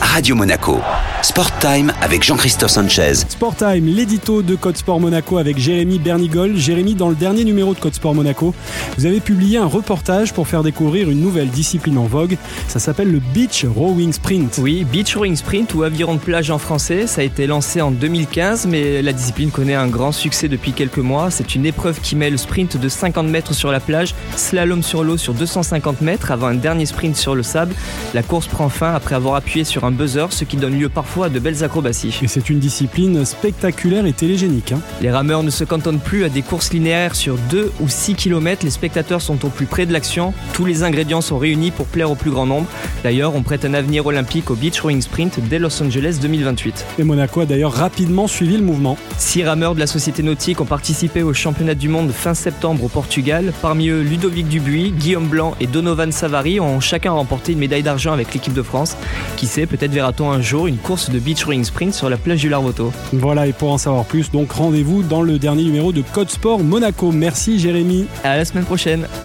Radio Monaco. Sport Time avec Jean-Christophe Sanchez. Sport Time, l'édito de Code Sport Monaco avec Jérémy Bernigol. Jérémy, dans le dernier numéro de Code Sport Monaco, vous avez publié un reportage pour faire découvrir une nouvelle discipline en vogue. Ça s'appelle le Beach Rowing Sprint. Oui, Beach Rowing Sprint ou aviron de plage en français. Ça a été lancé en 2015, mais la discipline connaît un grand succès depuis quelques mois. C'est une épreuve qui met le sprint de 50 mètres sur la plage, slalom sur l'eau sur 250 mètres avant un dernier sprint sur le sable. La course prend fin après avoir appuyé sur un buzzer, ce qui donne lieu parfois de belles acrobaties. Et c'est une discipline spectaculaire et télégénique. Hein. Les rameurs ne se cantonnent plus à des courses linéaires sur 2 ou 6 km. Les spectateurs sont au plus près de l'action. Tous les ingrédients sont réunis pour plaire au plus grand nombre. D'ailleurs, on prête un avenir olympique au Beach Rowing Sprint dès Los Angeles 2028. Et Monaco a d'ailleurs rapidement suivi le mouvement. Six rameurs de la société nautique ont participé au championnat du monde fin septembre au Portugal. Parmi eux, Ludovic Dubuis, Guillaume Blanc et Donovan Savary ont chacun remporté une médaille d'argent avec l'équipe de France. Qui sait, peut-être verra-t-on un jour une course de beach rowing sprint sur la plage du Larvoto. Voilà, et pour en savoir plus, donc rendez-vous dans le dernier numéro de Code Sport Monaco. Merci Jérémy. À la semaine prochaine.